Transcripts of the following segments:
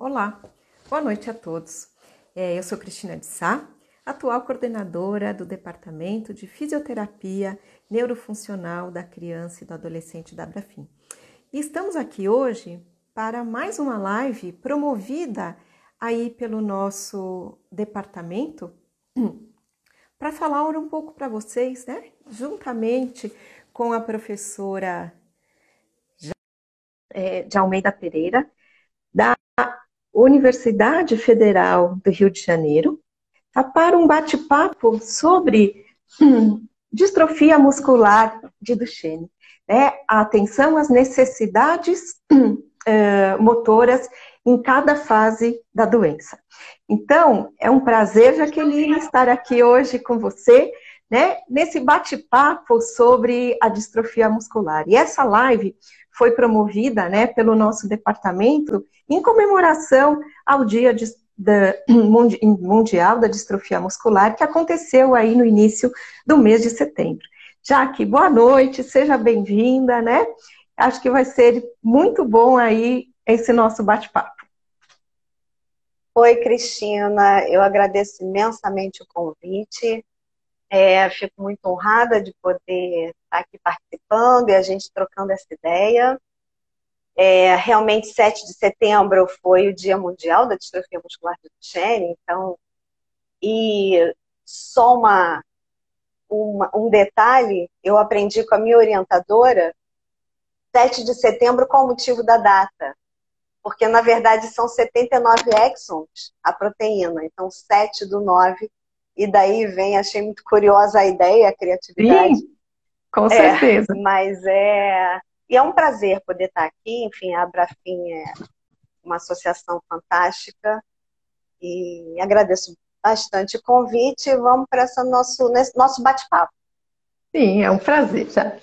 Olá, boa noite a todos. É, eu sou Cristina de Sá, atual coordenadora do Departamento de Fisioterapia Neurofuncional da Criança e do Adolescente da Abrafim. E estamos aqui hoje para mais uma live promovida aí pelo nosso departamento para falar um pouco para vocês, né? Juntamente com a professora é, de Almeida Pereira, da Universidade Federal do Rio de Janeiro, tá, para um bate-papo sobre hum, distrofia muscular de Duchenne. Né? A atenção às necessidades hum, uh, motoras em cada fase da doença. Então, é um prazer, Jaqueline, estar aqui hoje com você, né, nesse bate-papo sobre a distrofia muscular. E essa live foi promovida, né, pelo nosso departamento em comemoração ao Dia de, da, Mundial da Distrofia Muscular, que aconteceu aí no início do mês de setembro. Jaque, boa noite, seja bem-vinda, né? Acho que vai ser muito bom aí esse nosso bate-papo. Oi, Cristina, eu agradeço imensamente o convite. É, fico muito honrada de poder aqui participando e a gente trocando essa ideia. É, realmente, 7 de setembro foi o Dia Mundial da Distrofia Muscular do Duchenne, então, e só uma, uma, um detalhe, eu aprendi com a minha orientadora, 7 de setembro, qual o motivo da data? Porque, na verdade, são 79 exons a proteína, então 7 do 9, e daí vem, achei muito curiosa a ideia, a criatividade. Sim, com certeza. É, mas é, e é um prazer poder estar aqui. Enfim, a Abrafim é uma associação fantástica e agradeço bastante o convite. Vamos para esse nosso, nosso bate-papo. Sim, é um prazer. Já.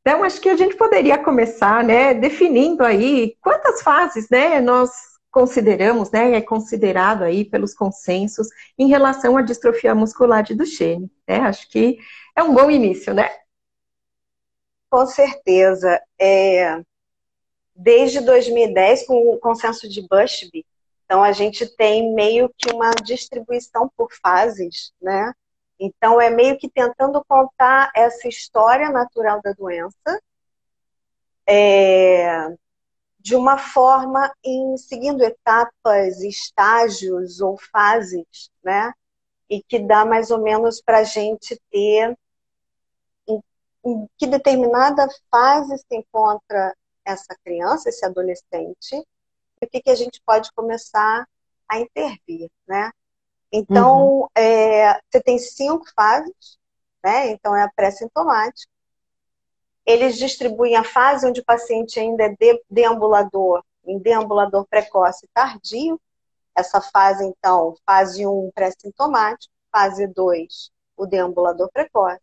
Então, acho que a gente poderia começar, né, definindo aí quantas fases, né, nós consideramos, né, é considerado aí pelos consensos em relação à distrofia muscular de Duchenne, né? Acho que é um bom início, né? Com certeza. É, desde 2010, com o consenso de Bushby, então a gente tem meio que uma distribuição por fases, né? Então é meio que tentando contar essa história natural da doença é, de uma forma em seguindo etapas, estágios ou fases, né? E que dá mais ou menos para a gente ter em que determinada fase se encontra essa criança, esse adolescente, e o que, que a gente pode começar a intervir, né? Então, uhum. é, você tem cinco fases, né? Então, é a pré-sintomática. Eles distribuem a fase onde o paciente ainda é de, deambulador, em deambulador precoce e tardio. Essa fase, então, fase 1, pré-sintomático. Fase 2, o deambulador precoce.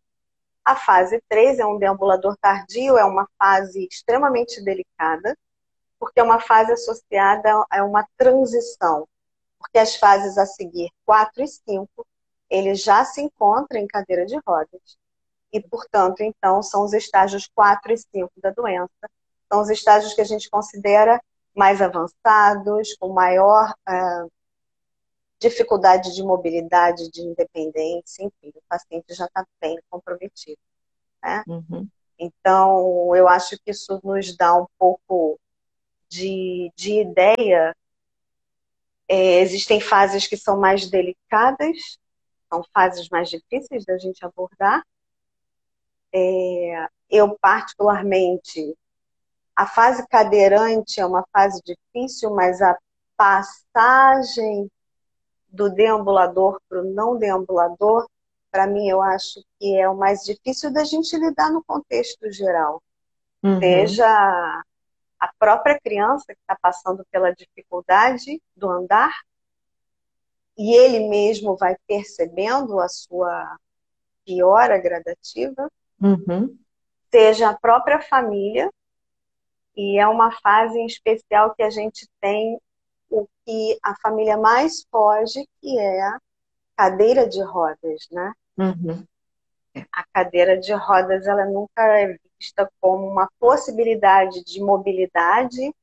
A fase 3 é um deambulador tardio, é uma fase extremamente delicada, porque é uma fase associada a uma transição. Porque as fases a seguir, 4 e 5, ele já se encontra em cadeira de rodas. E, portanto, então, são os estágios 4 e 5 da doença. São os estágios que a gente considera mais avançados, com maior uh, dificuldade de mobilidade, de independência, enfim, o paciente já está bem comprometido. Né? Uhum. Então, eu acho que isso nos dá um pouco de, de ideia. É, existem fases que são mais delicadas, são fases mais difíceis da gente abordar. É, eu, particularmente, a fase cadeirante é uma fase difícil, mas a passagem do deambulador para o não deambulador, para mim, eu acho que é o mais difícil da gente lidar no contexto geral. Uhum. Seja a própria criança que está passando pela dificuldade do andar, e ele mesmo vai percebendo a sua piora gradativa, uhum. seja a própria família, e é uma fase em especial que a gente tem o que a família mais foge, que é a cadeira de rodas, né? Uhum. A cadeira de rodas, ela nunca é vista como uma possibilidade de mobilidade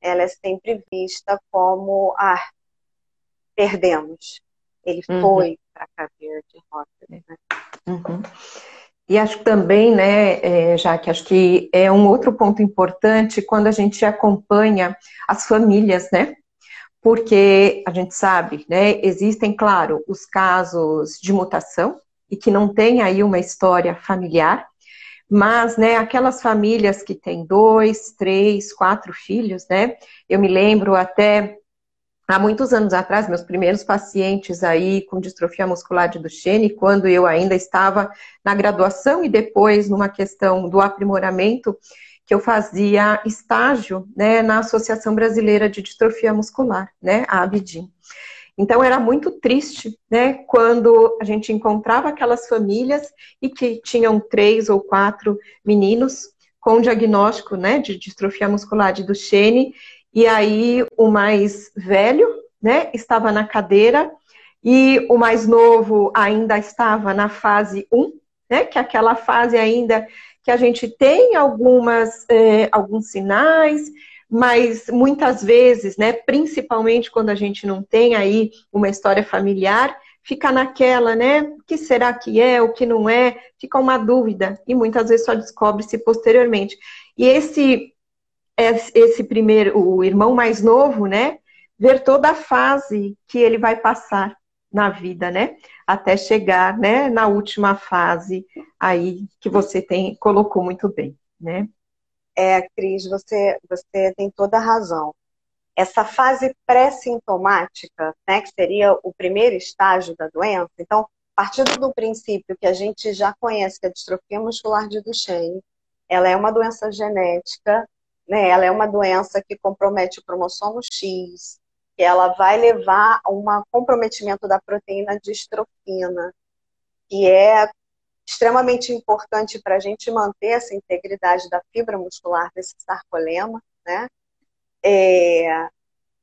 ela é sempre vista como, ah, perdemos. Ele uhum. foi para a cadeia de rotas. Né? Uhum. E acho também, né, é, já que acho que é um outro ponto importante quando a gente acompanha as famílias, né? Porque a gente sabe, né, existem, claro, os casos de mutação e que não tem aí uma história familiar, mas, né, aquelas famílias que têm dois, três, quatro filhos, né? Eu me lembro até há muitos anos atrás, meus primeiros pacientes aí com distrofia muscular de Duchenne, quando eu ainda estava na graduação e depois numa questão do aprimoramento, que eu fazia estágio, né, na Associação Brasileira de Distrofia Muscular, né, a ABDIM. Então era muito triste, né, quando a gente encontrava aquelas famílias e que tinham três ou quatro meninos com diagnóstico, né, de distrofia muscular de Duchenne, e aí o mais velho, né, estava na cadeira e o mais novo ainda estava na fase 1, né, que é aquela fase ainda que a gente tem algumas, eh, alguns sinais, mas muitas vezes, né, principalmente quando a gente não tem aí uma história familiar, fica naquela, né, o que será que é, o que não é, fica uma dúvida e muitas vezes só descobre-se posteriormente. E esse esse primeiro, o irmão mais novo, né, ver toda a fase que ele vai passar na vida, né, até chegar, né, na última fase aí que você tem colocou muito bem, né? É, Cris, você, você tem toda a razão. Essa fase pré-sintomática, né, que seria o primeiro estágio da doença, então, partindo do princípio que a gente já conhece que a distrofia muscular de Duchenne, ela é uma doença genética, né, ela é uma doença que compromete o cromossomo X, ela vai levar a um comprometimento da proteína distrofina, que é extremamente importante para a gente manter essa integridade da fibra muscular desse sarcolema, né? É,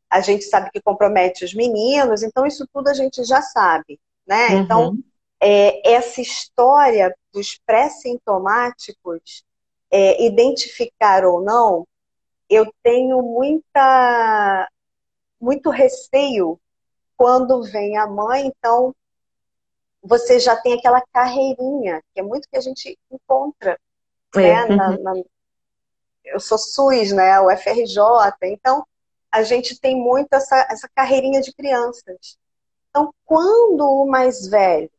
a gente sabe que compromete os meninos, então isso tudo a gente já sabe, né? Uhum. Então, é, essa história dos pré-sintomáticos, é, identificar ou não, eu tenho muita, muito receio quando vem a mãe, então você já tem aquela carreirinha, que é muito que a gente encontra. É. Né, na, uhum. na, eu sou SUS, né? O FRJ, então a gente tem muito essa, essa carreirinha de crianças. Então, quando o mais velho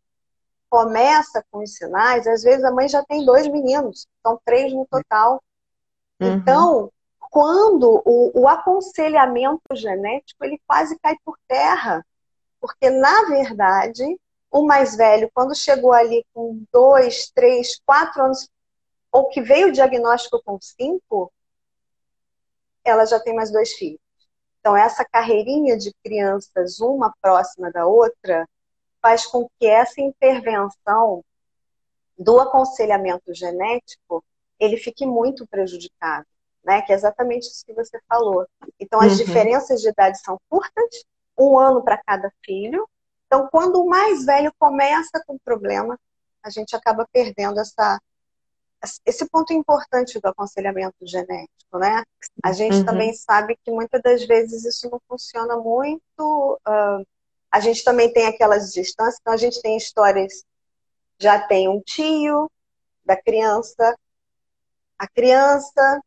começa com os sinais, às vezes a mãe já tem dois meninos, são três no total. Uhum. Então, quando o, o aconselhamento genético ele quase cai por terra, porque na verdade o mais velho, quando chegou ali com dois, três, quatro anos, ou que veio o diagnóstico com cinco, ela já tem mais dois filhos. Então, essa carreirinha de crianças, uma próxima da outra, faz com que essa intervenção do aconselhamento genético ele fique muito prejudicado, né? Que é exatamente isso que você falou. Então, as uhum. diferenças de idade são curtas, um ano para cada filho, então, quando o mais velho começa com problema, a gente acaba perdendo essa, esse ponto importante do aconselhamento genético, né? A gente uhum. também sabe que muitas das vezes isso não funciona muito. Uh, a gente também tem aquelas distâncias, então a gente tem histórias, já tem um tio da criança, a criança,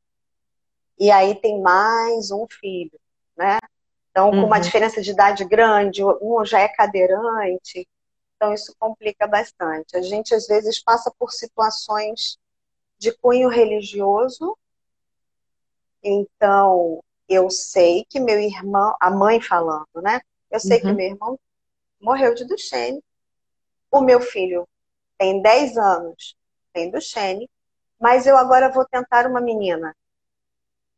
e aí tem mais um filho, né? Então, com uma uhum. diferença de idade grande, um já é cadeirante, então isso complica bastante. A gente às vezes passa por situações de cunho religioso. Então, eu sei que meu irmão, a mãe falando, né? Eu sei uhum. que meu irmão morreu de Duchenne. O meu filho tem 10 anos, tem Duchenne, mas eu agora vou tentar uma menina.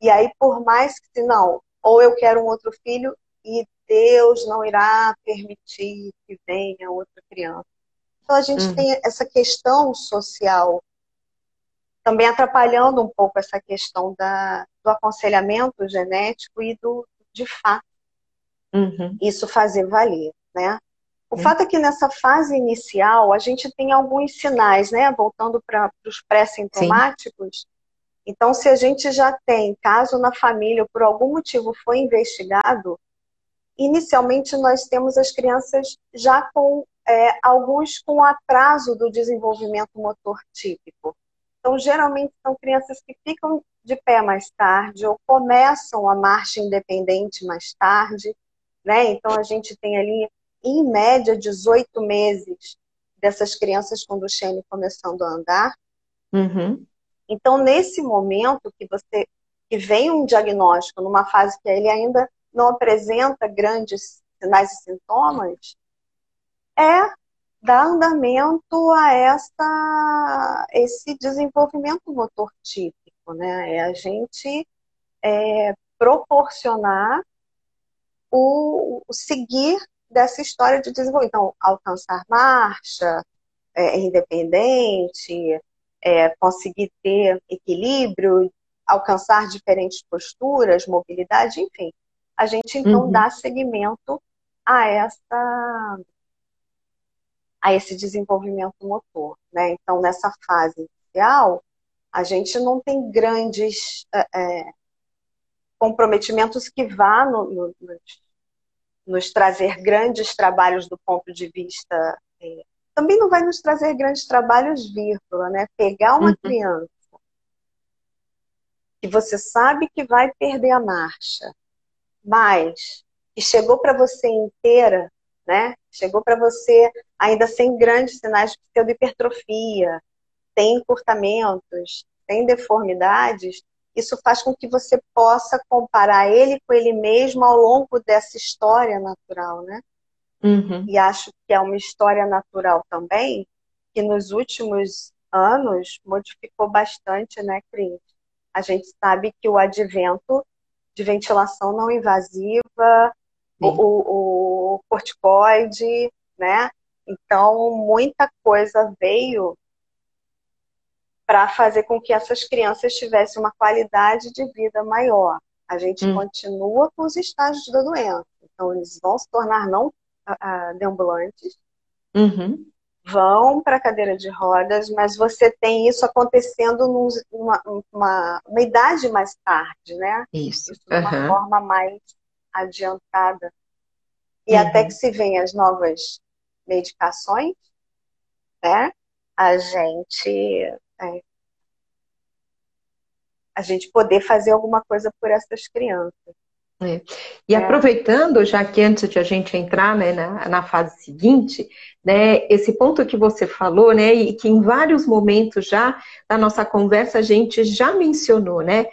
E aí, por mais que não, ou eu quero um outro filho e Deus não irá permitir que venha outra criança. Então a gente uhum. tem essa questão social também atrapalhando um pouco essa questão da, do aconselhamento genético e do de fato uhum. isso fazer valer, né? O uhum. fato é que nessa fase inicial a gente tem alguns sinais, né? Voltando para os pré-sintomáticos, Então, se a gente já tem caso na família, por algum motivo foi investigado, inicialmente nós temos as crianças já com é, alguns com atraso do desenvolvimento motor típico. Então, geralmente são crianças que ficam de pé mais tarde ou começam a marcha independente mais tarde, né? Então, a gente tem ali, em média, 18 meses dessas crianças com Duchenne começando a andar. Uhum. Então, nesse momento que você que vem um diagnóstico numa fase que ele ainda não apresenta grandes sinais e sintomas, é dar andamento a essa, esse desenvolvimento motor típico, né? É a gente é, proporcionar o, o, seguir dessa história de desenvolvimento. Então, alcançar marcha, é, independente, é, conseguir ter equilíbrio, alcançar diferentes posturas, mobilidade, enfim. A gente então uhum. dá seguimento a essa a esse desenvolvimento motor. Né? Então, nessa fase inicial, a gente não tem grandes é, é comprometimentos que vá no, no, nos, nos, trazer grandes trabalhos do ponto de vista. É, também não vai nos trazer grandes trabalhos vírgula, né? Pegar uma uhum. criança que você sabe que vai perder a marcha, mas que chegou para você inteira né? Chegou para você ainda sem grandes sinais de pseudohipertrofia, tem encurtamentos, tem deformidades, isso faz com que você possa comparar ele com ele mesmo ao longo dessa história natural, né? Uhum. E acho que é uma história natural também, que nos últimos anos modificou bastante, né, Cris? A gente sabe que o advento de ventilação não invasiva, o, o, o corticoide, né? Então, muita coisa veio para fazer com que essas crianças tivessem uma qualidade de vida maior. A gente hum. continua com os estágios da doença. Então, eles vão se tornar não uh, deambulantes, uhum. vão para a cadeira de rodas, mas você tem isso acontecendo numa, numa, uma idade mais tarde, né? Isso. isso de uma uhum. forma mais adiantada. E uhum. até que se venham as novas medicações, né? A gente é, a gente poder fazer alguma coisa por essas crianças. É. E aproveitando, já que antes de a gente entrar né, na, na, fase seguinte, né, esse ponto que você falou, né, e que em vários momentos já da nossa conversa a gente já mencionou, né,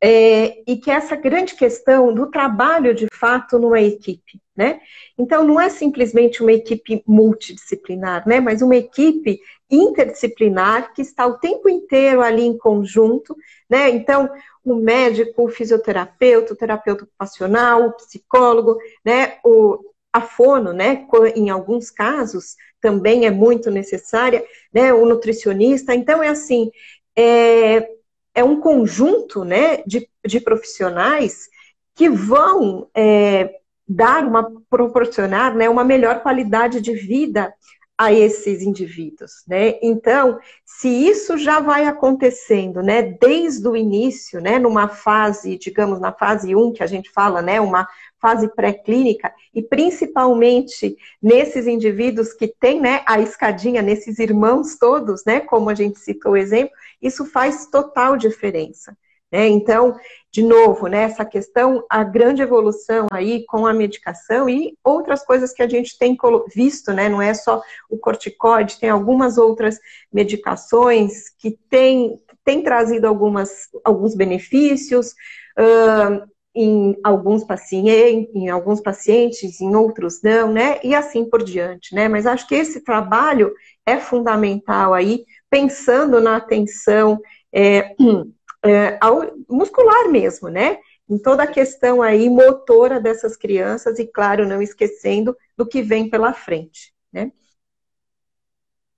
é, e que é essa grande questão do trabalho de fato numa equipe, né? Então não é simplesmente uma equipe multidisciplinar, né? Mas uma equipe interdisciplinar que está o tempo inteiro ali em conjunto, né? Então o médico, o fisioterapeuta, o terapeuta ocupacional, o psicólogo, né? O a fono, né? Em alguns casos também é muito necessária, né? O nutricionista. Então é assim. É, é um conjunto né, de, de profissionais que vão é, dar uma, proporcionar né, uma melhor qualidade de vida a esses indivíduos, né? Então, se isso já vai acontecendo, né, desde o início, né, numa fase, digamos, na fase 1 que a gente fala, né, uma fase pré-clínica, e principalmente nesses indivíduos que têm, né, a escadinha, nesses irmãos todos, né, como a gente citou o exemplo, isso faz total diferença. Né? Então, de novo, né, essa questão, a grande evolução aí com a medicação e outras coisas que a gente tem visto, né, não é só o corticoide, tem algumas outras medicações que têm, têm trazido algumas, alguns benefícios, uh, em alguns pacientes, em alguns pacientes, em outros não, né? E assim por diante, né? Mas acho que esse trabalho é fundamental aí, pensando na atenção é, é, ao, muscular mesmo, né? Em toda a questão aí motora dessas crianças e, claro, não esquecendo do que vem pela frente, né?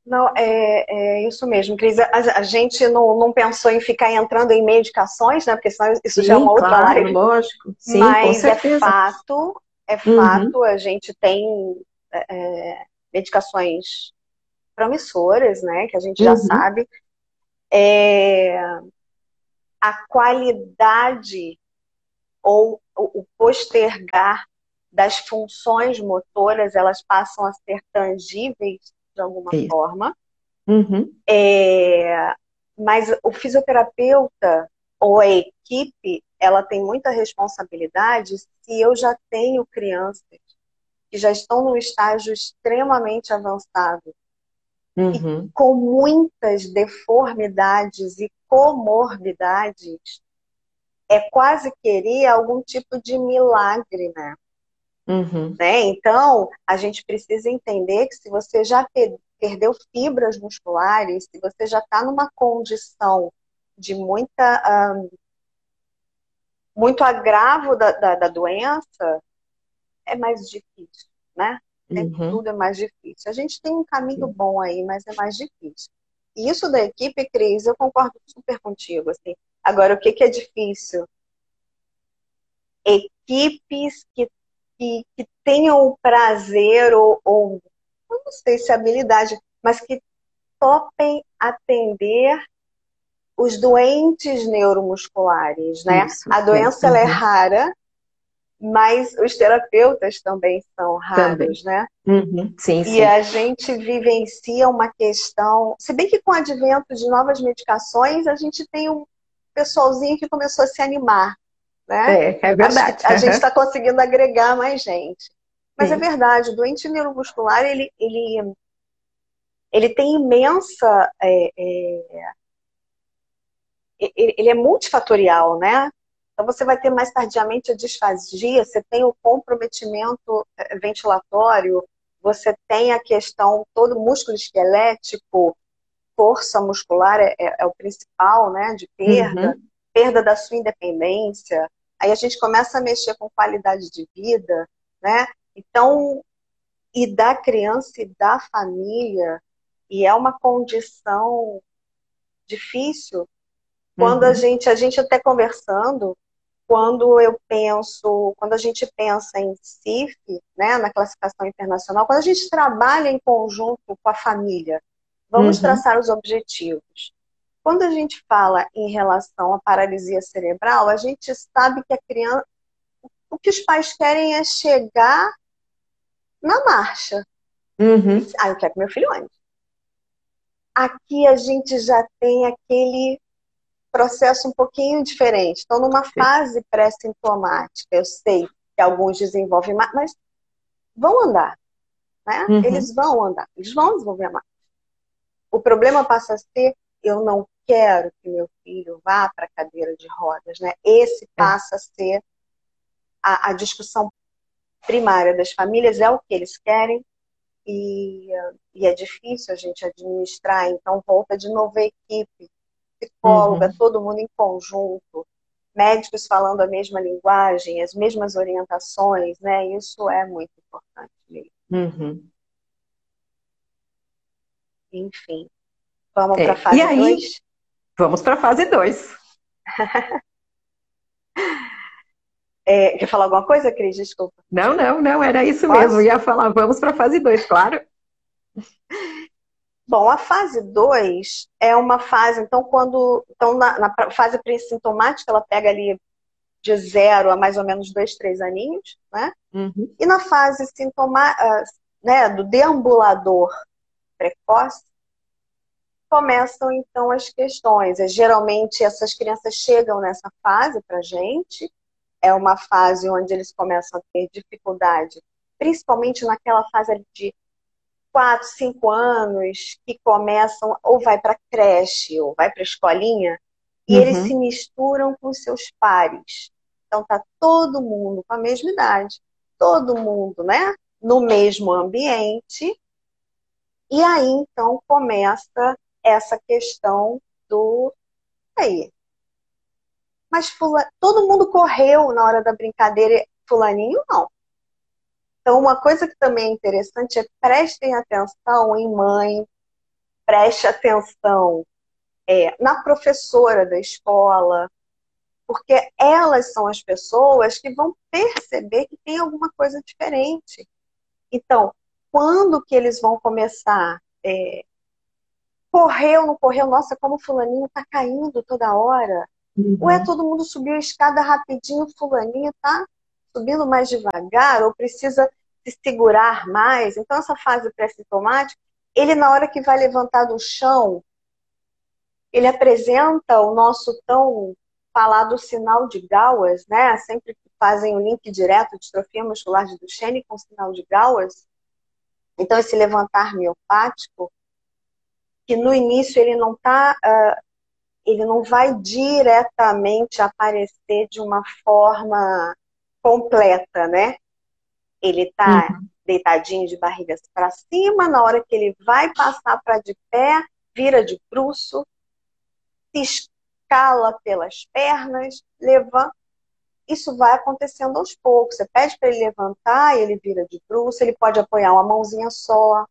Não, é, é isso mesmo, Cris. A, a, gente não, não pensou em ficar entrando em medicações, né? Porque senão isso Sim, já é uma outra claro, área. lógico. Sim, Mas é fato, é uhum. fato, uhum. a gente tem é, é, medicações promissoras, né? Que a gente já uhum. sabe. É, a qualidade ou o postergar das funções motoras, elas passam a ser tangíveis de alguma Isso. forma. Uhum. É, mas o fisioterapeuta ou a equipe, ela tem muita responsabilidade se eu já tenho crianças que já estão num estágio extremamente avançado uhum. e com muitas deformidades e comorbidades, é quase querer algum tipo de milagre, né? Uhum. né? Então, a gente precisa entender que se você já perdeu fibras musculares, se você já está numa condição de muita um, muito agravo da, da, da, doença, é mais difícil, né? É, uhum. Tudo é mais difícil. A gente tem um caminho bom aí, mas é mais difícil. E isso da equipe, Cris, eu concordo super contigo. Assim. Agora, o que, que é difícil? Equipes que, que, que tenham o prazer ou, ou, não sei se habilidade, mas que topem atender os doentes neuromusculares, né? Isso, a doença ela é rara, mas os terapeutas também são raros, também. né? Uhum. Sim, e sim. a gente vivencia uma questão, se bem que com o advento de novas medicações, a gente tem um pessoalzinho que começou a se animar, né? É, é verdade. A, a gente está conseguindo agregar mais gente. Mas sim. é verdade, o doente neuromuscular, ele, ele, ele tem imensa... É, é, ele é multifatorial, né? Então, você vai ter mais tardiamente a disfagia, você tem o comprometimento eh, ventilatório, você tem a questão todo músculo esquelético, força muscular é, é, é o principal, né, de perda, uhum. perda da sua independência. Aí a gente começa a mexer com qualidade de vida, né? Então, e da criança e da família, e é uma condição difícil. Quando uhum. a gente, a gente até conversando, quando eu penso, quando a gente pensa em CIF, né, na classificação internacional, quando a gente trabalha em conjunto com a família, vamos uhum. traçar os objetivos. Quando a gente fala em relação à paralisia cerebral, a gente sabe que a criança, o que os pais querem é chegar na marcha. Uhum. Ah, eu quero que meu filho ande. Aqui a gente já tem aquele processo um pouquinho diferente. Estão numa fase pré-sintomática. Eu sei que alguns desenvolvem, mas vão andar. Né? Uhum. Eles vão andar, eles vão desenvolver marcha. O problema passa a ser: eu não quero que meu filho vá para a cadeira de rodas. Né? Esse é. passa a ser a, a discussão primária das famílias: é o que eles querem, e, e, é difícil a gente administrar, então volta de novo a equipe psicóloga, uhum. todo mundo em conjunto, médicos falando a mesma linguagem, as mesmas orientações, né? Isso é muito importante mesmo. Uhum. Enfim. Vamos é. para a fase 2? Vamos para a fase 2. é, quer falar alguma coisa, Cris? Desculpa. Não, não, não, era isso Posso? mesmo. Eu ia falar, vamos para a fase 2, claro. Bom, a fase 2 é uma fase, então, quando. Então, na, na fase pré-sintomática, ela pega ali de zero a mais ou menos dois, três aninhos, né? Uhum. E na fase sintomática, ah, né, do deambulador precoce, começam então as questões. É, geralmente essas crianças chegam nessa fase para gente, é uma fase onde eles começam a ter dificuldade, principalmente naquela fase de quatro, cinco anos que começam ou vai para creche ou vai para escolinha e uhum. eles se misturam com seus pares. Então tá todo mundo com a mesma idade, todo mundo, né, no mesmo ambiente. E aí então começa essa questão do aí. Mas fula... todo mundo correu na hora da brincadeira, fulaninho não. Então, uma coisa que também é interessante é prestem atenção em mãe, preste atenção é, na professora da escola, porque elas são as pessoas que vão perceber que tem alguma coisa diferente. Então, quando que eles vão começar? É, correu, não correu? Nossa, como o fulaninho está caindo toda hora. Uhum. Ou é todo mundo subiu a escada rapidinho, fulaninho tá subindo mais devagar, ou precisa se segurar mais. Então, essa fase pré-sintomática, ele na hora que vai levantar do chão, ele apresenta o nosso tão falado sinal de Gauss, né? Sempre que fazem o link direto de distrofia muscular de Duchenne com sinal de Gauss. Então, esse levantar miopático, que no início ele não está uh, ele não vai diretamente aparecer de uma forma completa, né? Ele está uhum. deitadinho de barriga para cima, na hora que ele vai passar para de pé, vira de bruço, se escala pelas pernas, levanta. Isso vai acontecendo aos poucos. Você pede para ele levantar, ele vira de bruço, ele pode apoiar uma mãozinha só,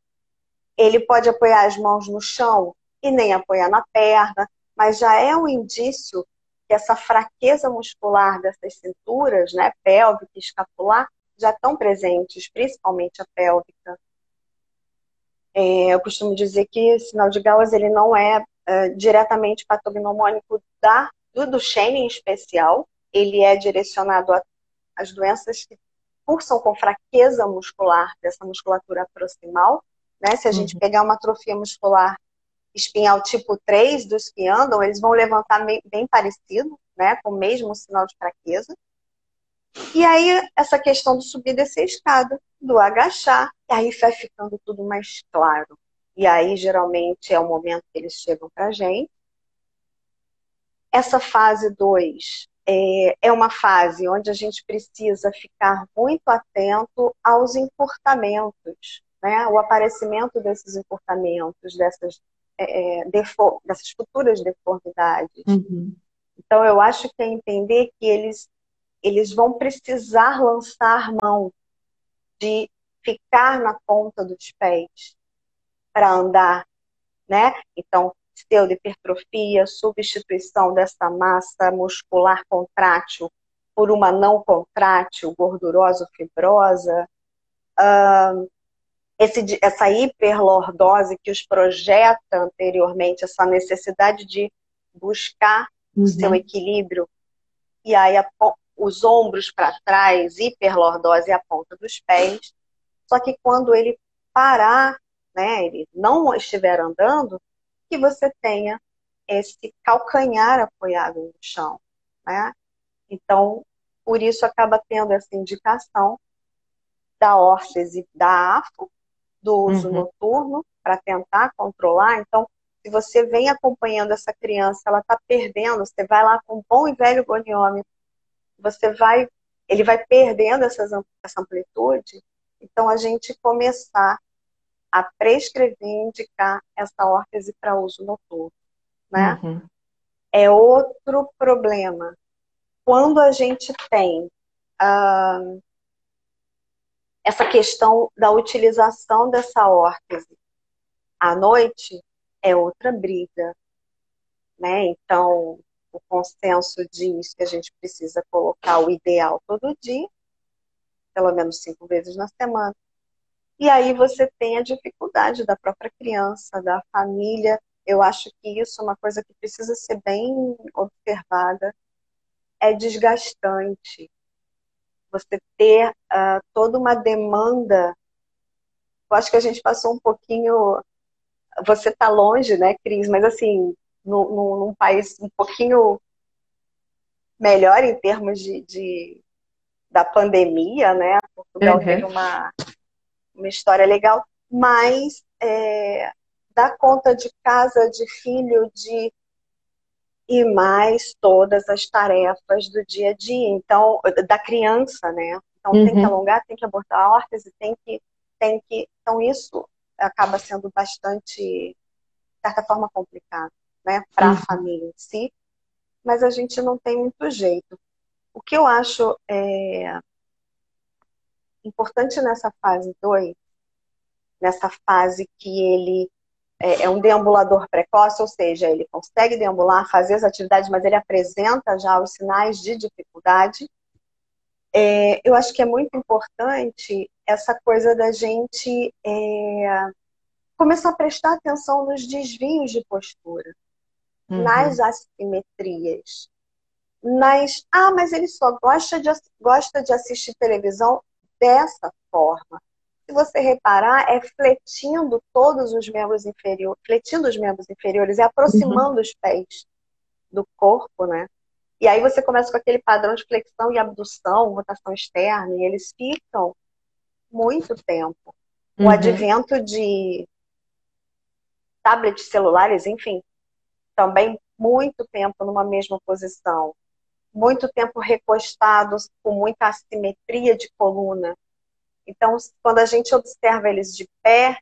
ele pode apoiar as mãos no chão e nem apoiar na perna mas já é um indício que essa fraqueza muscular dessas cinturas, né, pélvica e escapular, já estão presentes, principalmente a pélvica. É, eu costumo dizer que o sinal de Gauss ele não é, é diretamente patognomônico da, do Duchenne em especial, ele é direcionado às doenças que cursam com fraqueza muscular dessa musculatura proximal. Né? Se a gente uhum. pegar uma atrofia muscular espinhal tipo 3 dos que andam, eles vão levantar bem parecido, né, com o mesmo sinal de fraqueza. E aí, essa questão do subir e descer a escada, do agachar, e aí vai ficando tudo mais claro. E aí, geralmente, é o momento que eles chegam para a gente. Essa fase 2 é, é uma fase onde a gente precisa ficar muito atento aos encurtamentos, né? o aparecimento desses encurtamentos, dessas é, é dessas futuras deformidades. Uhum. Então, eu acho que é entender que eles, eles vão precisar lançar mão de ficar na ponta dos pés para andar, né? Então, pseudohipertrofia, substituição dessa massa muscular contrátil por uma não contrátil, gordurosa ou fibrosa, uh, esse, essa hiperlordose que os projeta anteriormente, essa necessidade de buscar uhum. o seu equilíbrio, e aí a, os ombros para trás, hiperlordose e a ponta dos pés. Só que quando ele parar, né, ele não estiver andando, que você tenha esse calcanhar apoiado no chão, né? Então, por isso acaba tendo essa indicação da órtese da AFO, do uso uhum. noturno para tentar controlar. Então, se você vem acompanhando essa criança, ela está perdendo, você vai lá com um bom e velho goniômetro, você vai, ele vai perdendo essas, essa amplitude. Então, a gente começar a prescrever e indicar essa órtese para uso noturno, né? Uhum. É outro problema. Quando a gente tem uh, essa questão da utilização dessa órtese à noite é outra briga, né? Então, o consenso diz que a gente precisa colocar o ideal todo dia, pelo menos cinco vezes na semana. E aí você tem a dificuldade da própria criança, da família. Eu acho que isso é uma coisa que precisa ser bem observada. É desgastante você ter uh, toda uma demanda. Eu acho que a gente passou um pouquinho. Você está longe, né, Cris? Mas assim, no, no, num país um pouquinho melhor em termos de, de da pandemia, né? Portugal uhum. teve uma, uma história legal, mas é, dar conta de casa, de filho, de e mais todas as tarefas do dia a dia, então da criança, né? Então uhum. tem que uhum. alongar, tem que abortar a órtese, tem que tem que, então isso acaba sendo bastante de certa forma complicado, né, para uhum. a família em si, mas a gente não tem muito jeito. O que eu acho é, importante nessa fase 2, nessa fase que ele é, é, um deambulador precoce, ou seja, ele consegue deambular, fazer as atividades, mas ele apresenta já os sinais de dificuldade. É, eu acho que é muito importante essa coisa da gente é, começar a prestar atenção nos desvios de postura, uhum. nas assimetrias. nas. Ah, mas ele só gosta de, gosta de assistir televisão dessa forma. Se você reparar, é fletindo todos os membros inferiores, fletindo os membros inferiores e aproximando uhum. os pés do corpo, né? E aí você começa com aquele padrão de flexão e abdução, rotação externa, e eles ficam muito tempo. Uhum. O advento de tablets celulares, enfim, também muito tempo numa mesma posição, muito tempo recostados com muita assimetria de coluna. Então, quando a gente observa eles de pé,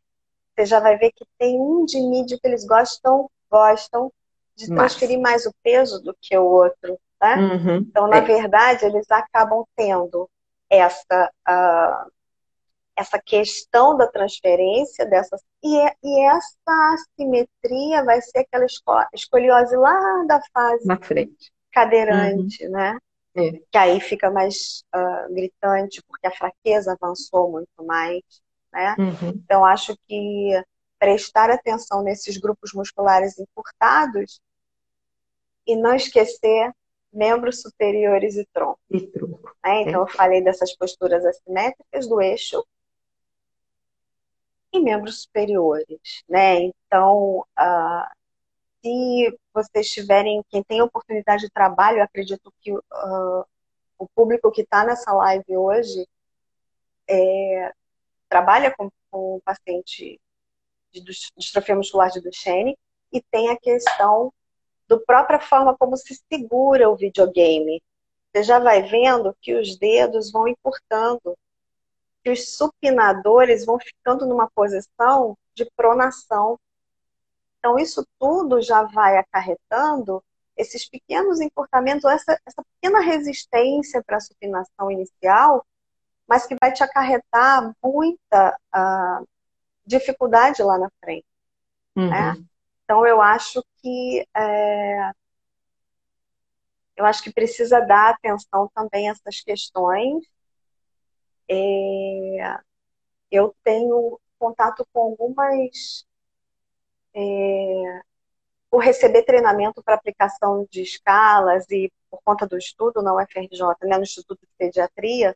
você já vai ver que tem um de mídia que eles gostam, gostam de transferir mais o peso do que o outro, né? Uhum. Então, na é. verdade, eles acabam tendo essa uh, essa questão da transferência dessas e, é, e essa assimetria vai ser aquela escoliose lá da fase na frente cadeirante, uhum. né? É. Que aí fica mais uh, gritante porque a fraqueza avançou muito mais, né? Uhum. Então acho que prestar atenção nesses grupos musculares encurtados e não esquecer membros superiores e tronco. E tronco. Né? Então, é. eu falei dessas posturas assimétricas do eixo e membros superiores, né? Então, uh, se vocês tiverem, quem tem oportunidade de trabalho, acredito que uh, o público que está nessa live hoje é, trabalha com, com paciente de distrofia muscular de Duchenne e tem a questão do própria forma como se segura o videogame. Você já vai vendo que os dedos vão encurtando, que os supinadores vão ficando numa posição de pronação. Então, isso tudo já vai acarretando esses pequenos encurtamentos, essa, essa pequena resistência para a supinação inicial, mas que vai te acarretar muita uh, dificuldade lá na frente. Uhum. Né? Então, eu acho que é, eu acho que precisa dar atenção também a essas questões é, eu tenho contato com algumas. É, por receber treinamento para aplicação de escalas e por conta do estudo na UFRJ, né, no Instituto de Pediatria.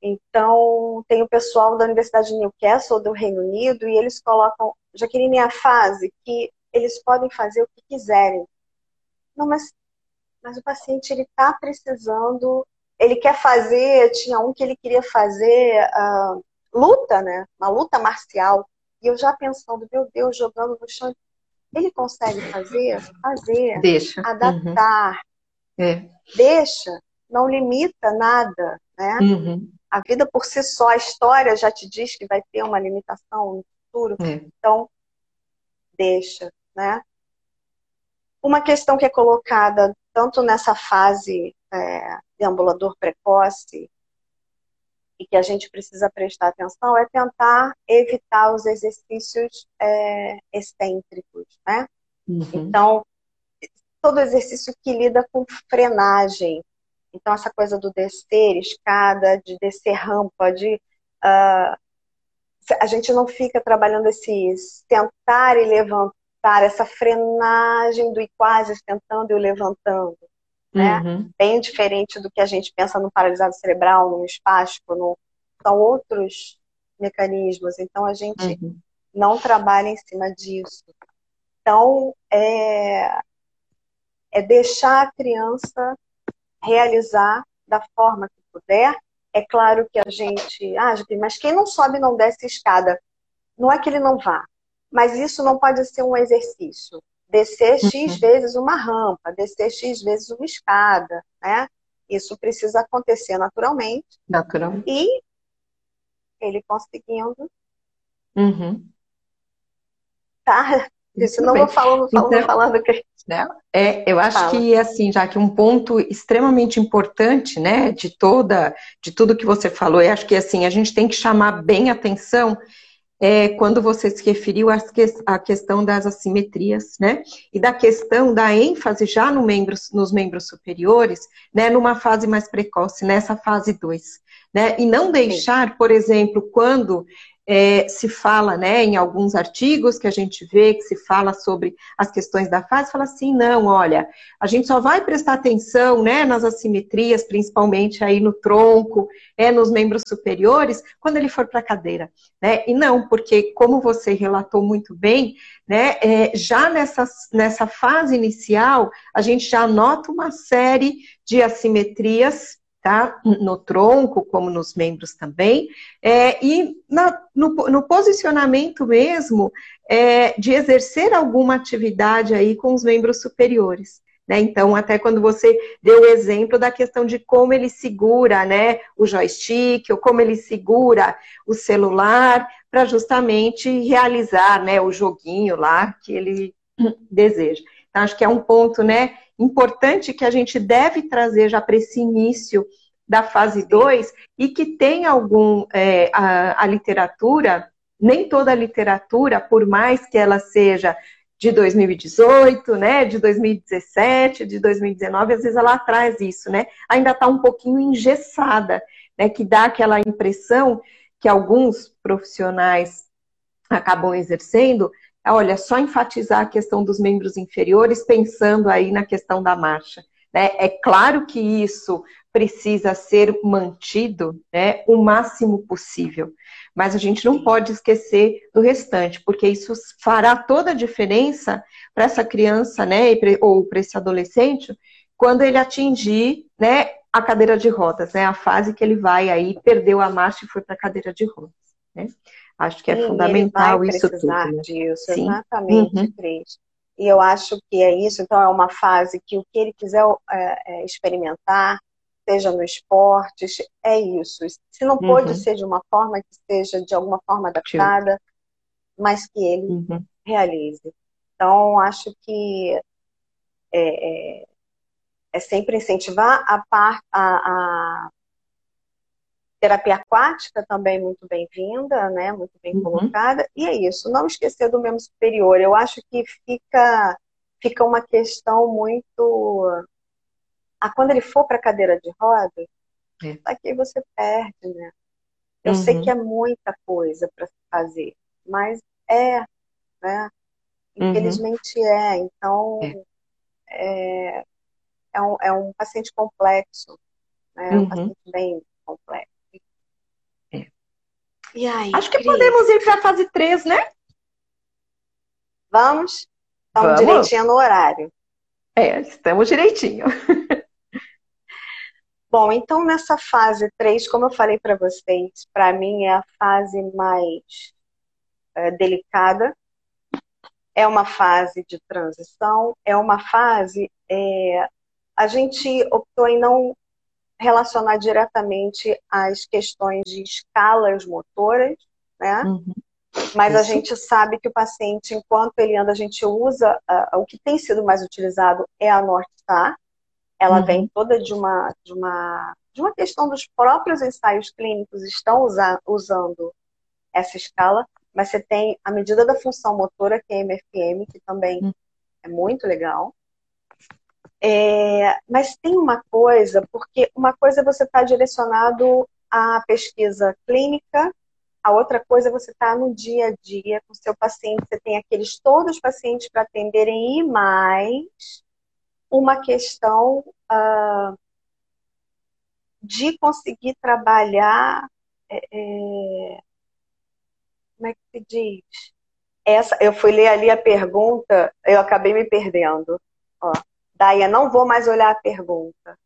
Então, tem o pessoal da Universidade de Newcastle, do Reino Unido, e eles colocam, Jaqueline, a fase que eles podem fazer o que quiserem. Não, mas, mas o paciente ele está precisando ele quer fazer, tinha um que ele queria fazer uh, luta, né? Uma luta marcial. E eu já pensando, meu Deus, jogando no chão. Ele consegue fazer? Fazer. Deixa. Adaptar. Uhum. É. Deixa. Não limita nada, né? Uhum. A vida por si só, a história já te diz que vai ter uma limitação no futuro. É. Então, deixa, né? Uma questão que é colocada tanto nessa fase é, deambulador precoce e que a gente precisa prestar atenção é tentar evitar os exercícios é, excêntricos, né? Uhum. Então, todo exercício que lida com frenagem. Então, essa coisa do descer escada, de descer rampa, de. Uh, a gente não fica trabalhando esse sentar e levantar, essa frenagem do ir quase tentando e o levantando né? Uhum. Bem diferente do que a gente pensa no paralisado cerebral, no espástico, no... são outros mecanismos. Então a gente uhum. não trabalha em cima disso. Então é, é deixar a criança realizar da forma que puder. É claro que a gente, ah, mas quem não sobe não desce escada. Não é que ele não vá, mas isso não pode ser um exercício descer X uhum. vezes uma rampa, descer X vezes uma escada, né? Isso precisa acontecer naturalmente. Naturalmente. E ele conseguindo. Uhum. Tá? Senão eu vou falando, falando, então, falando. Que... Né? É, eu acho Fala. que, assim, já que um ponto extremamente importante, né, de toda, de tudo que você falou, eu acho que, assim, a gente tem que chamar bem atenção é, quando você se referiu à questão das assimetrias, né? E da questão da ênfase já no membros, nos membros superiores, né? Numa fase mais precoce, nessa fase 2. Né? E não deixar, por exemplo, quando é, se fala, né, em alguns artigos que a gente vê que se fala sobre as questões da fase, fala assim, não, olha, a gente só vai prestar atenção, né, nas assimetrias, principalmente aí no tronco, é nos membros superiores, quando ele for para a cadeira, né? E não, porque como você relatou muito bem, né, é, já nessa, nessa fase inicial, a gente já nota uma série de assimetrias tá? No tronco, como nos membros também, é, e na, no, no, posicionamento mesmo é, de exercer alguma atividade aí com os membros superiores. Né? Então, até quando você deu o exemplo da questão de como ele segura né, o joystick, ou como ele segura o celular, para justamente realizar né, o joguinho lá que ele deseja. Então, acho que é um ponto, né, importante que a gente deve trazer já para esse início da fase 2 e que tem algum é, a, a, literatura, nem toda a literatura, por mais que ela seja de 2018, né, de 2017, de 2019, às vezes ela traz isso, né? Ainda está um pouquinho engessada, né? Que dá aquela impressão que alguns profissionais acabam exercendo olha, só enfatizar a questão dos membros inferiores, pensando aí na questão da marcha. Né? É claro que isso precisa ser mantido né, o máximo possível, mas a gente não pode esquecer do restante, porque isso fará toda a diferença para essa criança, né, ou para esse adolescente, quando ele atingir, né, a cadeira de rodas, né, a fase que ele vai aí perdeu a marcha e foi para a cadeira de rodas, né? Acho que é Sim, fundamental isso tudo. Né? disso, Sim. exatamente, uhum. Cris. E eu acho que é isso, então é uma fase que o que ele quiser é, é, experimentar, seja no esporte, é isso. Se não pode uhum. ser de uma forma que seja de alguma forma adaptada, mas que ele uhum. realize. Então, acho que é, é, é sempre incentivar a, par, a, a Terapia aquática também muito bem-vinda, né? Muito bem uhum. colocada. E é isso, não esquecer do membro superior. Eu acho que fica, fica uma questão muito. Ah, quando ele for para a cadeira de rodas, é. aqui você perde, né? Eu uhum. sei que é muita coisa para fazer, mas é, né? Uhum. Infelizmente uhum. é. Então, é. é, é, um, é um paciente complexo, né? É um uhum. paciente bem complexo. Aí, Acho que Cris? podemos ir para a fase 3, né? Vamos? Estamos Vamos. direitinho no horário. É, estamos direitinho. Bom, então nessa fase 3, como eu falei para vocês, para mim é a fase mais é, delicada, é uma fase de transição, é uma fase. É, a gente optou em não relacionar diretamente às questões de escalas motoras, né? Uhum. Mas a gente sabe que o paciente, enquanto ele anda, a gente usa, uh, o que tem sido mais utilizado é a North Star. Ela uhum. vem toda de uma, de, uma, de uma questão dos próprios ensaios clínicos estão usa, usando essa escala, mas você tem a medida da função motora, que é MFM, que também uhum. é muito legal. É, mas tem uma coisa, porque uma coisa é você está direcionado à pesquisa clínica, a outra coisa é você está no dia a dia com o seu paciente, você tem aqueles todos os pacientes para atenderem e mais uma questão uh, de conseguir trabalhar. É, é, como é que se diz? Essa, eu fui ler ali a pergunta, eu acabei me perdendo. Ó. Daí, não vou mais olhar a pergunta.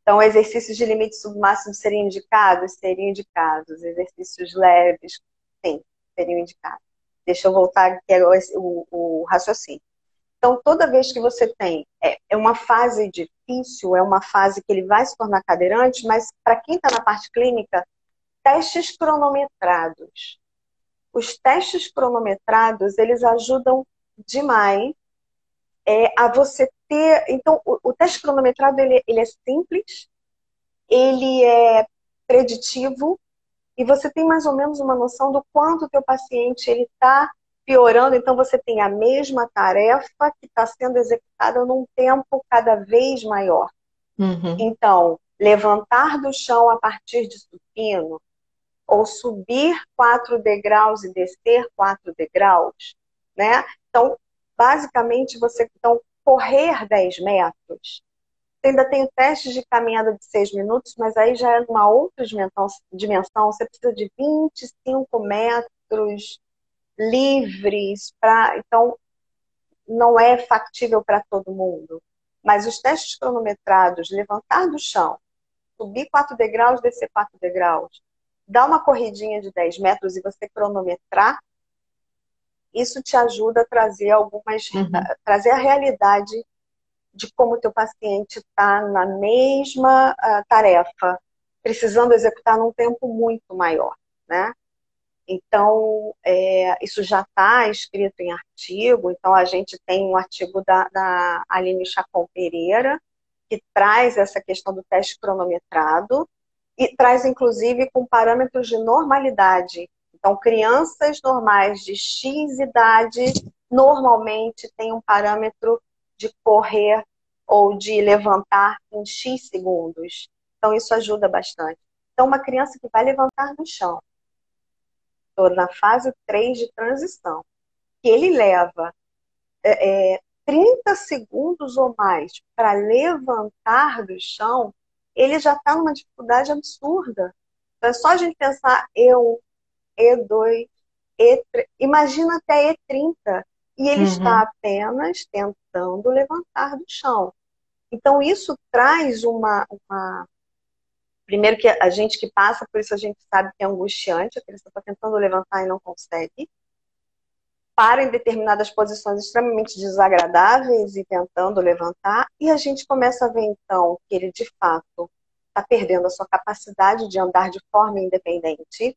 Então, exercícios de limite submáximo seriam indicados? Seriam indicados. Exercícios leves, sim, seriam indicados. Deixa eu voltar aqui o, o raciocínio. Então, toda vez que você tem é, é, uma fase difícil, é uma fase que ele vai se tornar cadeirante, mas para quem está na parte clínica, testes cronometrados. Os testes cronometrados, eles ajudam demais é, a você ter. Então, o, o teste cronometrado ele, ele é simples, ele é preditivo e você tem mais ou menos uma noção do quanto o teu paciente ele está piorando. Então, você tem a mesma tarefa que está sendo executada num tempo cada vez maior. Uhum. Então, levantar do chão a partir de supino ou subir quatro degraus e descer quatro degraus, né? Então, basicamente, você então correr 10 metros. Você ainda tem testes de caminhada de 6 minutos, mas aí já é uma outra dimensão, dimensão. Você precisa de 25 metros livres para. Então, não é factível para todo mundo. Mas os testes cronometrados, levantar do chão, subir 4 degraus, descer 4 degraus, dar uma corridinha de 10 metros e você cronometrar, isso te ajuda a trazer algumas, uhum. trazer a realidade de como o teu paciente está na mesma uh, tarefa, precisando executar num tempo muito maior, né? Então, é, isso já está escrito em artigo. Então, a gente tem um artigo da, da Aline Chacon Pereira, que traz essa questão do teste cronometrado e traz, inclusive, com parâmetros de normalidade. Então, crianças normais de X idade normalmente têm um parâmetro de correr ou de levantar em X segundos. Então, isso ajuda bastante. Então, uma criança que vai levantar no chão, estou na fase 3 de transição, que ele leva é, é, 30 segundos ou mais para levantar do chão, ele já está numa dificuldade absurda. Então, é só a gente pensar E1, E2, E3, imagina até E30, e ele uhum. está apenas tentando levantar do chão. Então, isso traz uma, uma Primeiro que a gente que passa por isso, a gente sabe que é angustiante, a criança está tentando levantar e não consegue. Para em determinadas posições extremamente desagradáveis e tentando levantar. E a gente começa a ver, então, que ele, de fato, está perdendo a sua capacidade de andar de forma independente.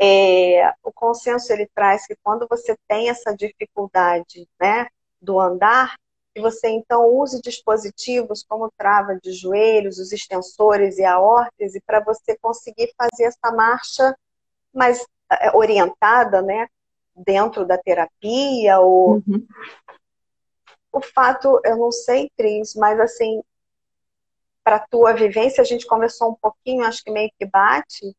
É, o consenso, ele traz que quando você tem essa dificuldade né, do andar, que você então use dispositivos como trava de joelhos, os extensores e a órtese para você conseguir fazer essa marcha mais eh, orientada, né, dentro da terapia ou uhum. o fato, eu não sei, Cris, mas assim, para tua vivência, a gente conversou um pouquinho, acho que meio que bate,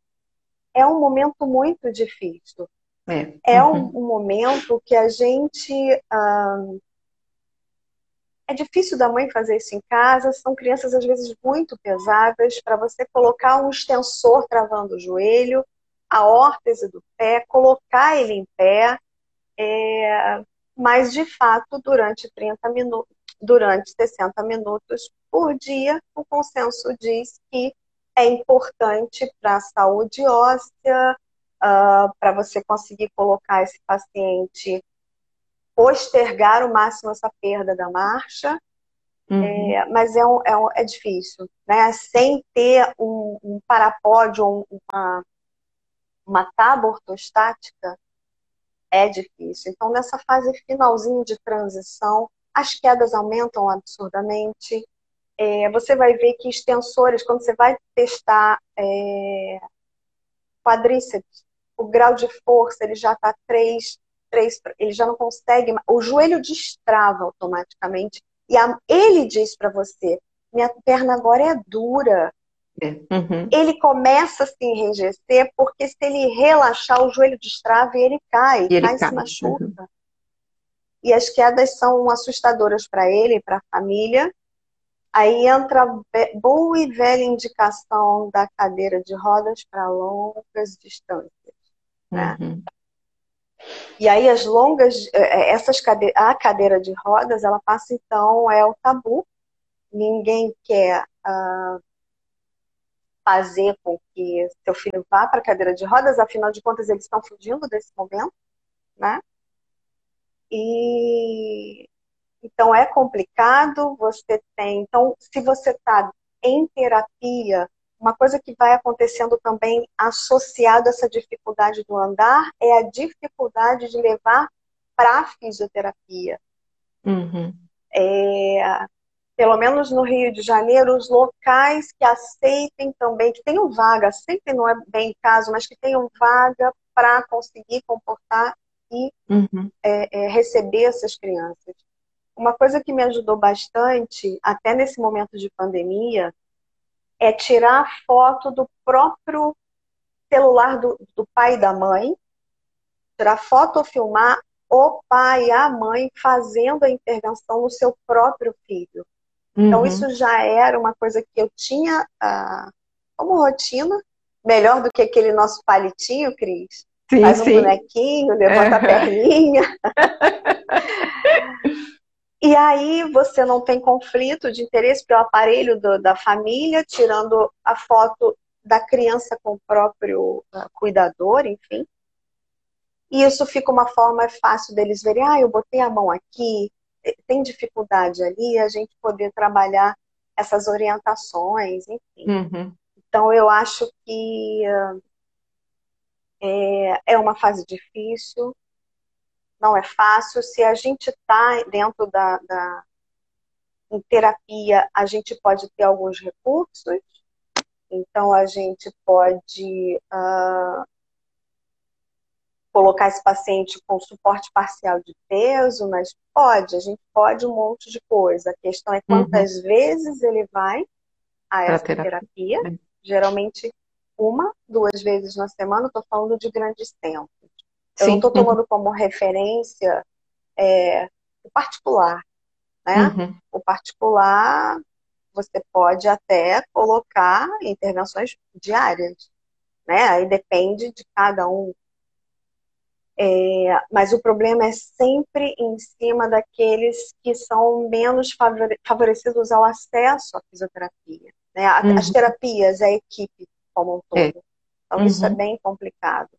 é um momento muito difícil. É, é um, um, momento que a gente uh, é difícil da mãe fazer isso em casa, são crianças às vezes muito pesadas. Para você colocar um extensor travando o joelho, a órtese do pé, colocar ele em pé, é... mas de fato durante 30 minutos, durante 60 minutos por dia, o consenso diz que é importante para a saúde óssea, uh, para você conseguir colocar esse paciente postergar o máximo essa perda da marcha, uhum. é, mas é, um, é, um, é, difícil, né? Sem ter um, um parapódio, uma, uma tábua ortostática, é difícil. Então, nessa fase finalzinho de transição, as quedas aumentam absurdamente. É, você vai ver que extensores, quando você vai testar é, quadríceps, o grau de força ele já está 3 três, ele já não consegue, o joelho destrava automaticamente. E a, ele diz para você: minha perna agora é dura. É. Uhum. Ele começa a se enrijecer porque se ele relaxar, o joelho destrava e ele cai, e ele cai, cai. se machuca. Uhum. E as quedas são assustadoras para ele e para a família. Aí entra a boa e velha indicação da cadeira de rodas para longas distâncias. Né? Uhum. E aí as longas, eh, eh, essas cade a cadeira de rodas, ela passa então é o tabu. Ninguém quer uh, fazer com que seu filho vá para a cadeira de rodas, afinal de contas eles estão fugindo desse momento, né? E então é complicado. Você tem, então se você está em terapia uma coisa que vai acontecendo também associado a essa dificuldade do andar é a dificuldade de levar para a fisioterapia. Uhum. É, pelo menos no Rio de Janeiro, os locais que aceitem também, que tenham vaga, sempre não é bem caso, mas que tenham vaga para conseguir comportar e uhum. é, é, receber essas crianças. Uma coisa que me ajudou bastante, até nesse momento de pandemia, é tirar foto do próprio celular do, do pai e da mãe, tirar foto ou filmar o pai e a mãe fazendo a intervenção no seu próprio filho. Então, uhum. isso já era uma coisa que eu tinha ah, como rotina, melhor do que aquele nosso palitinho, Cris. Sim, Faz um sim. bonequinho, levanta a perninha. e aí você não tem conflito de interesse pelo aparelho do, da família, tirando a foto da criança com o próprio uh, cuidador, enfim. E isso fica uma forma fácil deles verem, ah, eu botei a mão aqui, eh, tem dificuldade ali, a gente poder trabalhar essas orientações, enfim. Uhum. Então, eu acho que uh, é, é uma fase difícil, não é fácil. Se a gente está dentro da, da em terapia, a gente pode ter alguns recursos. Então, a gente pode uh, colocar esse paciente com suporte parcial de peso, mas pode, a gente pode um monte de coisa. A questão é quantas uhum. vezes ele vai a essa terapia. terapia. Geralmente uma, duas vezes na semana, estou falando de grandes tempos. Eu Sim. não estou tomando como referência é, o particular. Né? Uhum. O particular, você pode até colocar intervenções diárias. Né? Aí depende de cada um. É, mas o problema é sempre em cima daqueles que são menos favorecidos ao acesso à fisioterapia. Né? Uhum. As terapias, a equipe como um todo. É. Então, uhum. isso é uhum. bem complicado.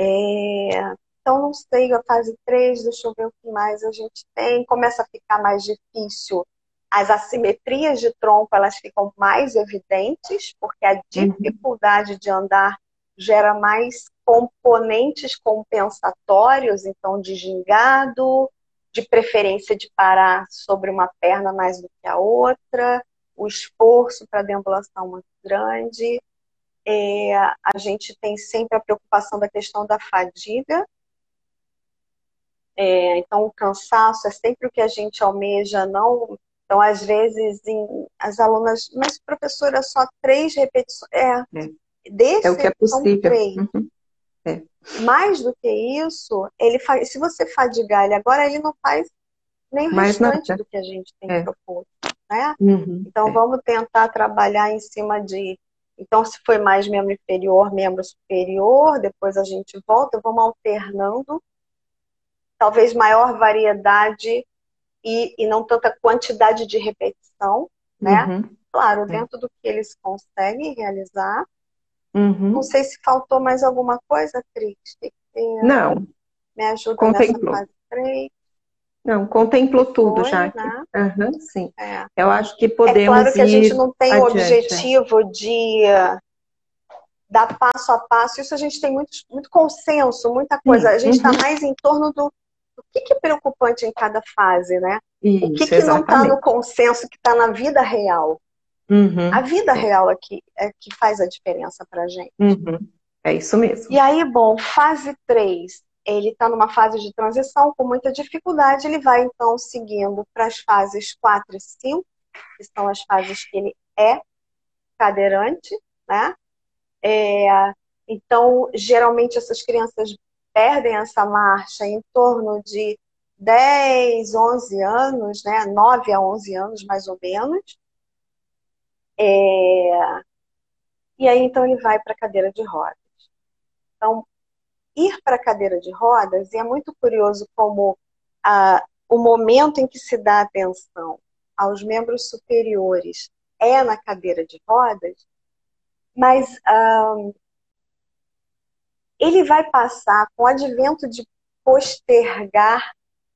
É... Então, não sei, a fase 3, deixa eu ver o que mais a gente tem. Começa a ficar mais difícil. As assimetrias de tronco, elas ficam mais evidentes, porque a uhum. dificuldade uhum. de andar gera mais componentes compensatórios, então de gingado, de preferência de parar sobre uma perna mais do que a outra, o esforço para a deambulação muito grande, é, a gente tem sempre a preocupação da questão da fadiga. É, então, o cansaço é sempre o que a gente almeja, não. Então, às vezes, em, as alunas, mas professora, só três repetições. É, é. Desse, é o que é possível. três. Uhum. É. Mais do que isso, ele faz, se você fadigar ele agora, ele não faz nem o Mais restante nada. do que a gente tem é. proposto. Né? Uhum. Então, é. vamos tentar trabalhar em cima de então, se foi mais membro inferior, membro superior, depois a gente volta, vamos alternando. Talvez maior variedade e, e não tanta quantidade de repetição, né? Uhum. Claro, dentro do que eles conseguem realizar. Uhum. Não sei se faltou mais alguma coisa, Cris. Não. Me ajuda Contemplou. nessa fase 3. Não, contemplou tudo Foi, já. Né? Uhum, sim. É. Eu acho que podemos. É claro que a gente não tem o objetivo de dar passo a passo. Isso a gente tem muito, muito consenso, muita coisa. Sim. A gente está uhum. mais em torno do, do que, que, é preocupante em cada fase, né? Isso, o que, que não está no consenso, que está na vida real. Uhum. A vida real aqui é que faz a diferença para gente. Uhum. É isso mesmo. E aí, bom, fase 3 ele está numa fase de transição com muita dificuldade, ele vai então seguindo para as fases 4 e 5, que são as fases que ele é cadeirante, né? É, então, geralmente essas crianças perdem essa marcha em torno de 10, 11 anos, né? 9 a 11 anos, mais ou menos. É, e aí, então, ele vai para a cadeira de rodas. Então, ir para a cadeira de rodas, e é muito curioso como ah, o momento em que se dá atenção aos membros superiores é na cadeira de rodas, mas ah, ele vai passar com o advento de postergar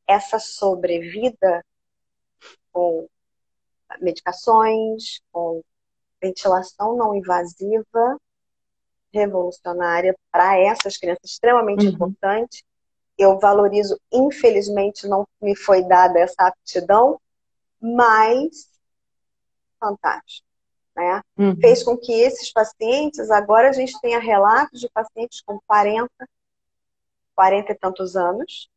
essa sobrevida com medicações, com ventilação não invasiva, revolucionária para essas crianças, extremamente uhum. importante. Eu valorizo, infelizmente, não me foi dada essa aptidão, mas fantástico. Né? Uhum. Fez com que esses pacientes, agora a gente tenha relatos de pacientes com 40, 40 e tantos anos.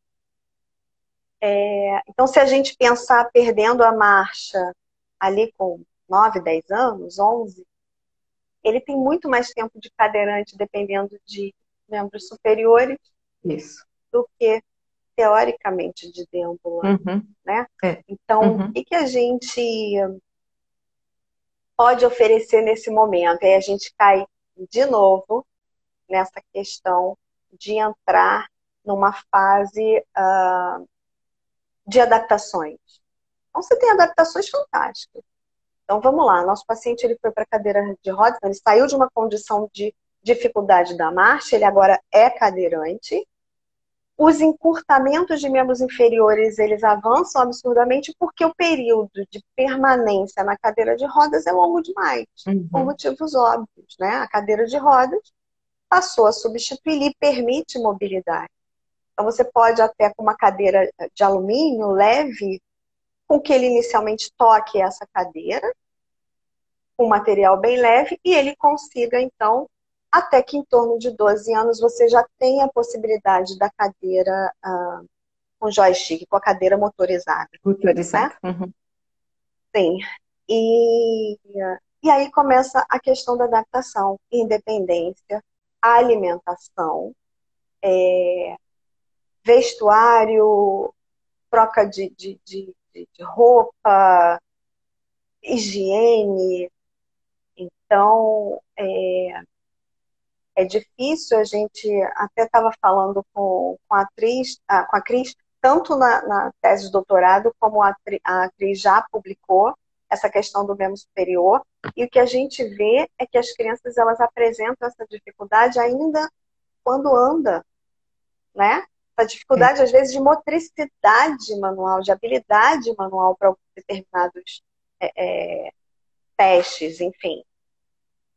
É, então, se a gente pensar perdendo a marcha ali com 9, 10 anos, 11, ele tem muito mais tempo de cadeirante, dependendo de membros superiores, Isso. do que teoricamente de deambulante, uhum. né? É. Então, uhum. o que, que a gente pode oferecer nesse momento? Aí a gente cai de novo nessa questão de entrar numa fase uh, de adaptações. Então, você tem adaptações fantásticas. Então, vamos lá. Nosso paciente ele foi para a cadeira de rodas, ele saiu de uma condição de dificuldade da marcha, ele agora é cadeirante. Os encurtamentos de membros inferiores, eles avançam absurdamente porque o período de permanência na cadeira de rodas é longo demais, uhum. por motivos óbvios, né? A cadeira de rodas passou a substituir e permite mobilidade. Então, você pode até com uma cadeira de alumínio leve, com que ele inicialmente toque essa cadeira, um material bem leve, e ele consiga, então, até que em torno de 12 anos você já tem a possibilidade da cadeira uh, com joystick, com a cadeira motorizada. Motorizada. Né? Uhum. Sim. E, e aí começa a questão da adaptação, independência, alimentação, é, vestuário, troca de, de, de, de roupa, higiene. Então, é, é difícil a gente, até estava falando com, com, a atriz, ah, com a Cris, tanto na, na, tese de doutorado, como a, a Cris já publicou essa questão do membro superior, e o que a gente vê é que as crianças elas apresentam essa dificuldade ainda quando anda, né? Essa dificuldade, às vezes, de motricidade manual, de habilidade manual para determinados é, é, testes, enfim.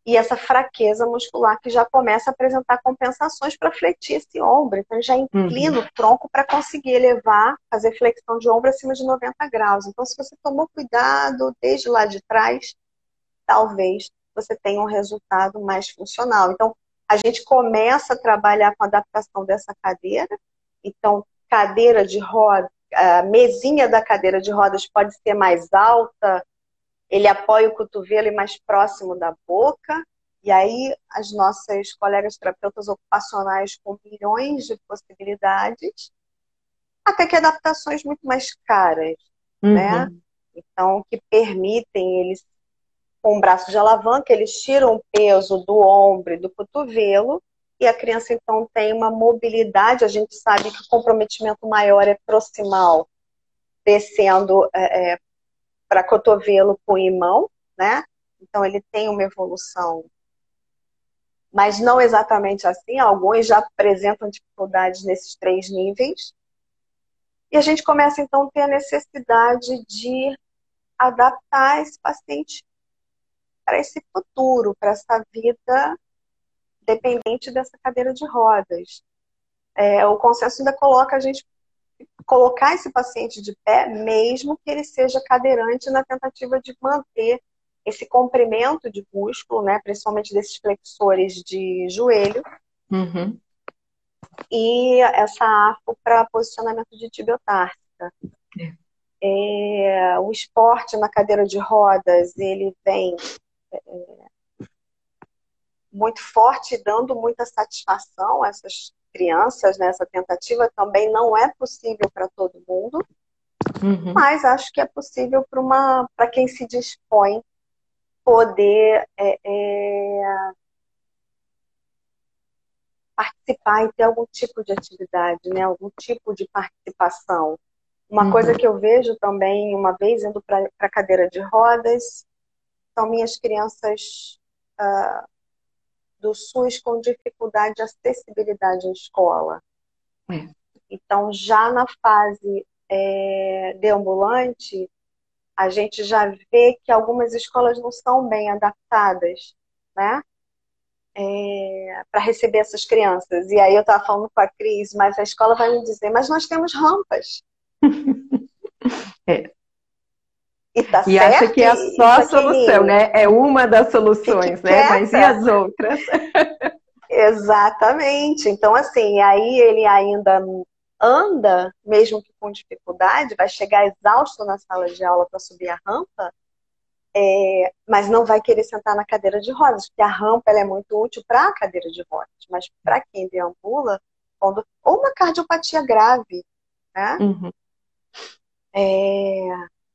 E essa fraqueza muscular que já começa a apresentar compensações para fletir esse ombro. Então, já inclina uhum. o tronco para conseguir elevar, fazer flexão de ombro acima de 90 graus. Então, se você tomou cuidado desde lá de trás, talvez você tenha um resultado mais funcional. Então, a gente começa a trabalhar com a adaptação dessa cadeira, então, cadeira de roda, a mesinha da cadeira de rodas pode ser mais alta, ele apoia o cotovelo e mais próximo da boca, e aí as nossas colegas terapeutas ocupacionais com milhões de possibilidades, até que adaptações muito mais caras, uhum. né? Então, que permitem eles, com o braço de alavanca, eles tiram o peso do ombro e do cotovelo e a criança então tem uma mobilidade. A gente sabe que o comprometimento maior é proximal, descendo é, é, para cotovelo com imão, né? Então ele tem uma evolução, mas não exatamente assim. Alguns já apresentam dificuldades nesses três níveis. E a gente começa então a ter a necessidade de adaptar esse paciente para esse futuro, para essa vida dependente dessa cadeira de rodas. É, o consenso ainda coloca a gente colocar esse paciente de pé, mesmo que ele seja cadeirante, na tentativa de manter esse comprimento de músculo, né, principalmente desses flexores de joelho, uhum. e essa arco para posicionamento de tibiotársica. É. É, o esporte na cadeira de rodas, ele vem é, muito forte, dando muita satisfação a essas crianças, né? Essa tentativa também não é possível para todo mundo, uhum. mas acho que é possível para uma para quem se dispõe poder é, é, participar e ter algum tipo de atividade, né? Algum tipo de participação. Uma uhum. coisa que eu vejo também, uma vez indo para a cadeira de rodas, são minhas crianças uh, do SUS com dificuldade de acessibilidade à escola. É. Então, já na fase é, deambulante, a gente já vê que algumas escolas não são bem adaptadas, né? É, para receber essas crianças. E aí eu estava falando com a Cris, mas a escola vai me dizer, mas nós temos rampas. é. E, tá e acha que é só a solução, né? É uma das soluções, né? Mas e as outras? Exatamente. Então, assim, aí ele ainda anda, mesmo que com dificuldade, vai chegar exausto na sala de aula para subir a rampa, é, mas não vai querer sentar na cadeira de rodas, porque a rampa é muito útil para a cadeira de rodas, mas para quem deambula, quando, ou uma cardiopatia grave, né? Uhum. É,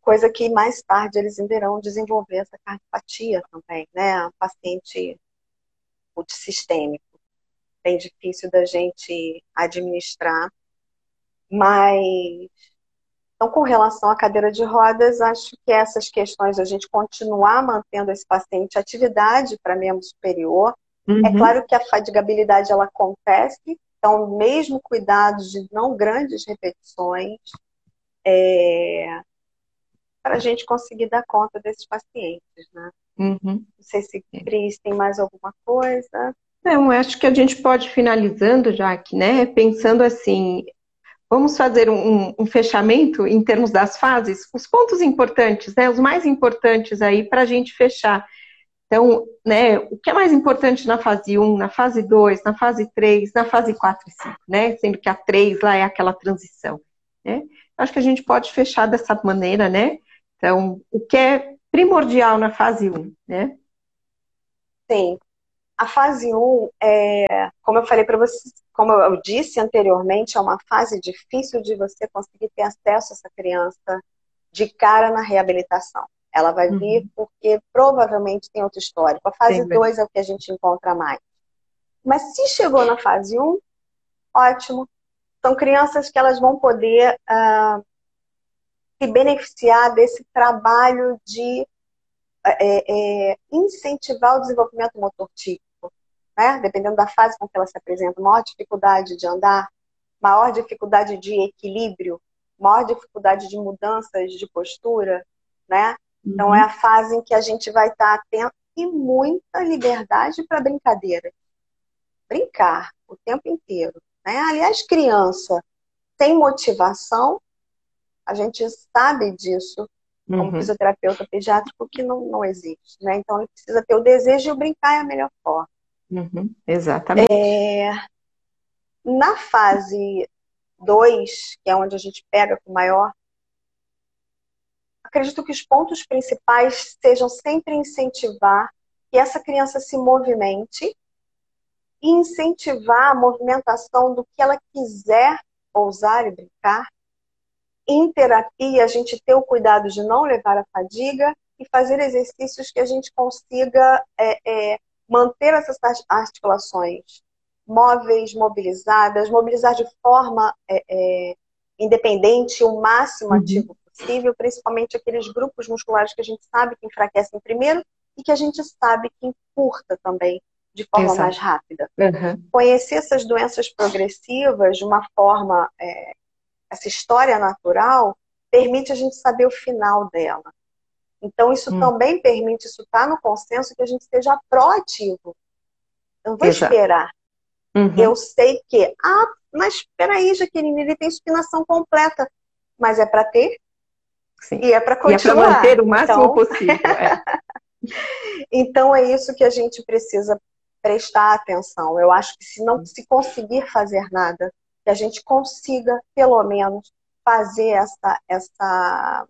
coisa que mais tarde eles irão desenvolver essa cardiopatia também, né? Paciente multissistêmico, bem difícil da gente administrar, mas então, com relação à cadeira de rodas, acho que essas questões, a gente continuar mantendo esse paciente atividade para membro superior. É uhum. É claro que a fadigabilidade ela acontece, então, mesmo cuidado de não grandes repetições, é, para a gente conseguir dar conta desses pacientes, né? Uhum. Não sei se Cris tem mais alguma coisa. Não, acho que a gente pode finalizando, já que, né, pensando assim, Vamos fazer um, um, fechamento em termos das fases, os pontos importantes, né, os mais importantes aí para a gente fechar. Então, né, o que é mais importante na fase 1, na fase 2, na fase 3, na fase 4 e 5, né? Sendo que a 3 lá é aquela transição, né? Acho que a gente pode fechar dessa maneira, né? Então, o que é primordial na fase 1, né? Sim. A fase 1, é, como eu falei para vocês, como eu disse anteriormente, é uma fase difícil de você conseguir ter acesso a essa criança de cara na reabilitação. Ela vai uhum. vir porque provavelmente tem outro histórico. A fase 2 é o que a gente encontra mais. Mas se chegou na fase 1, um, ótimo. São crianças que elas vão poder uh, se beneficiar desse trabalho de é, é, incentivar o desenvolvimento motor típico né? dependendo da fase com que ela se apresenta, maior dificuldade de andar, maior dificuldade de equilíbrio, maior dificuldade de mudanças de postura, né? Então uhum. é a fase em que a gente vai estar atento e muita liberdade para brincadeira. Brincar o tempo inteiro. Né? Aliás, criança sem motivação, a gente sabe disso como uhum. fisioterapeuta pediátrico que não, não existe. Né? Então ele precisa ter o desejo de brincar é a melhor forma. Uhum, exatamente. É, na fase 2, que é onde a gente pega com maior, acredito que os pontos principais sejam sempre incentivar que essa criança se movimente e incentivar a movimentação do que ela quiser ousar e brincar. Em terapia, a gente ter o cuidado de não levar a fadiga e fazer exercícios que a gente consiga é, é, manter essas articulações móveis, mobilizadas, mobilizar de forma é, é, independente o máximo uhum. ativo possível, principalmente aqueles grupos musculares que a gente sabe que enfraquecem primeiro e que a gente sabe que encurta também de forma Exato. mais rápida. Uhum. Conhecer essas doenças progressivas de uma forma, é, essa história natural, permite a gente saber o final dela. Então, isso hum. também permite, isso está no consenso, que a gente seja proativo. Eu não vou Exato. esperar. Uhum. Eu sei que, ah, mas espera aí, Jaqueline, ele tem supinação completa. Mas é para ter Sim. e é para continuar. E é para manter o máximo então... possível. É. então, é isso que a gente precisa prestar atenção. Eu acho que se não se conseguir fazer nada, que a gente consiga, pelo menos, fazer essa, essa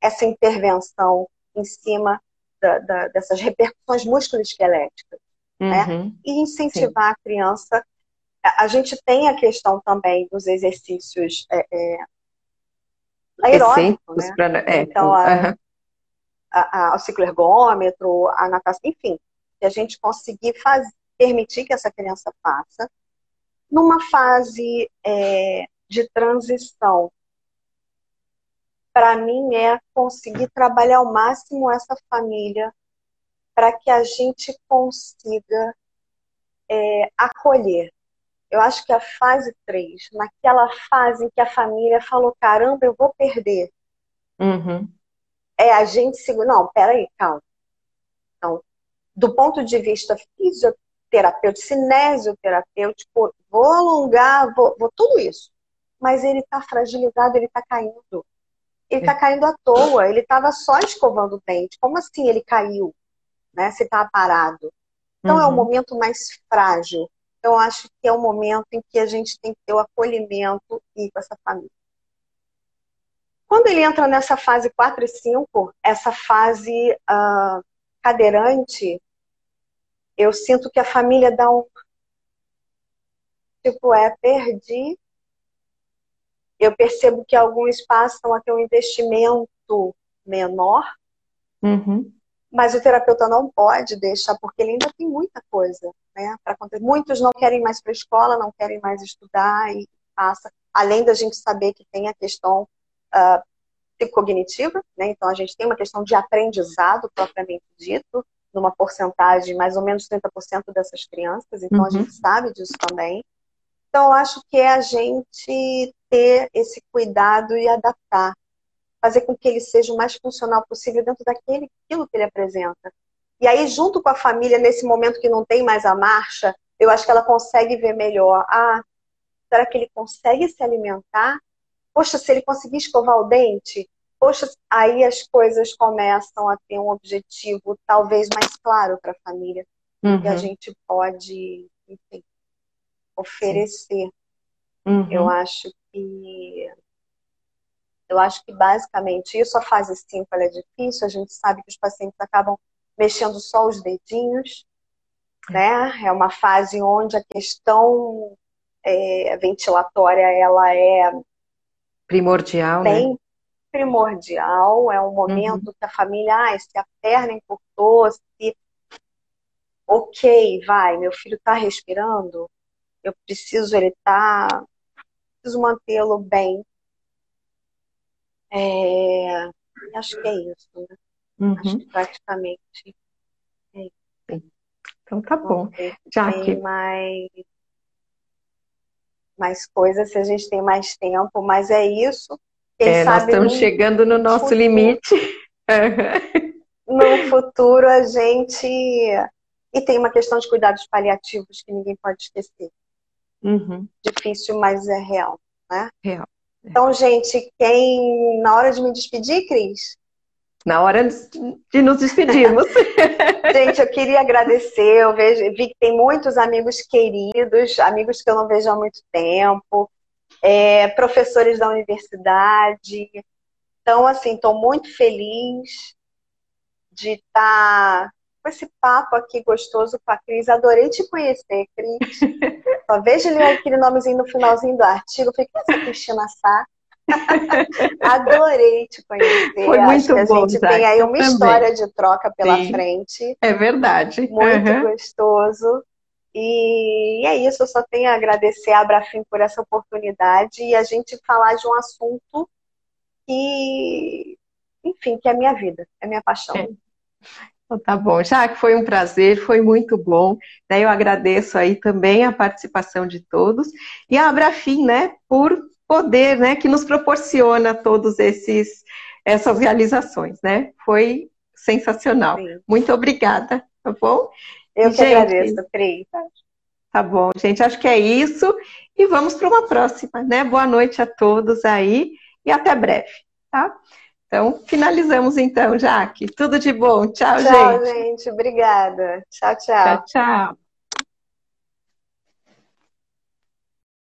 essa intervenção em cima da, da, dessas repercussões musculoesqueléticas. Né? Uhum. Né? E incentivar Sim. a criança. A gente tem a questão também dos exercícios é, é, aeróbicos, né? Pra, é, então, a, uhum. a, a, o cicloergômetro, a natação, enfim, que a gente conseguir fazer, permitir que essa criança faça numa fase é, de transição para mim é conseguir trabalhar ao máximo essa família para que a gente consiga é, acolher. Eu acho que a fase 3, naquela fase em que a família falou: caramba, eu vou perder. Uhum. É a gente segurar. Não, peraí, calma. Então, do ponto de vista fisioterapêutico, cinesioterapêutico, vou alongar, vou, vou tudo isso. Mas ele está fragilizado, ele está caindo ele está caindo à toa, ele estava só escovando o dente. Como assim ele caiu? Né? Se está parado. Então uhum. é um uhum. momento mais frágil. Então, acho que é um momento em que a gente tem que ter o acolhimento e com essa família. Quando ele entra nessa fase 4 e 5, essa fase uh, cadeirante, eu sinto que a família dá um. Tipo, é, perdi. Eu percebo que alguns passam a ter um investimento menor, uhum. mas o terapeuta não pode deixar, porque ele ainda tem muita coisa né, para acontecer. Muitos não querem mais para a escola, não querem mais estudar e passa. Além da gente saber que tem a questão uh, psicognitiva, né? então a gente tem uma questão de aprendizado propriamente dito, numa porcentagem mais ou menos 30% dessas crianças, então uhum. a gente sabe disso também. Então, eu acho que é a gente ter esse cuidado e adaptar, fazer com que ele seja o mais funcional possível dentro daquele aquilo que ele apresenta. E aí, junto com a família, nesse momento que não tem mais a marcha, eu acho que ela consegue ver melhor. Ah, será que ele consegue se alimentar? Poxa, se ele conseguir escovar o dente, poxa, aí as coisas começam a ter um objetivo talvez mais claro para a família uhum. que a gente pode, enfim, oferecer. Uhum. Eu acho que eu acho que basicamente isso, a fase 5 é difícil, a gente sabe que os pacientes acabam mexendo só os dedinhos, é. né? É uma fase onde a questão é, ventilatória ela é primordial, né? bem né? Primordial, é um momento uhum. que a família, ah, se a perna encurtou, se ok, vai, meu filho está respirando, eu preciso, ele tá, preciso mantê-lo bem. É, acho que é isso, né? Uhum. Acho que praticamente é isso. Então tá bom. Já que mais mais coisas, se a gente tem mais tempo, mas é isso. É, nós estamos chegando no nosso futuro, limite. no futuro a gente. E tem uma questão de cuidados paliativos que ninguém pode esquecer. Uhum. Difícil, mas é real, né? Real. É. Então, gente, quem. Na hora de me despedir, Cris, na hora de nos despedirmos. Gente, eu queria agradecer. Eu vejo, vi que tem muitos amigos queridos, amigos que eu não vejo há muito tempo, é, professores da universidade. Então, assim, estou muito feliz de estar tá com esse papo aqui gostoso com a Cris. Adorei te conhecer, Cris. Só vejo aquele nomezinho no finalzinho do artigo. Falei, que é essa Cristina Sá? Adorei te conhecer. Foi muito Acho bom. a gente tem aí uma também. história de troca pela Sim, frente. É verdade. Muito uhum. gostoso. E é isso, eu só tenho a agradecer a Abrafim por essa oportunidade e a gente falar de um assunto que, enfim, que é a minha vida, é a minha paixão. É. Então, tá bom, já que foi um prazer, foi muito bom. Né? Eu agradeço aí também a participação de todos e a Abrafim, né, por poder, né, que nos proporciona todos esses essas realizações, né? Foi sensacional. Sim. Muito obrigada, tá bom? Eu que agradeço, Pri. Tá bom, gente, acho que é isso e vamos para uma próxima, né? Boa noite a todos aí e até breve, tá? Então, finalizamos então, Jaque. Tudo de bom. Tchau, tchau gente. Tchau, gente. Obrigada. Tchau, tchau. Tchau, tchau.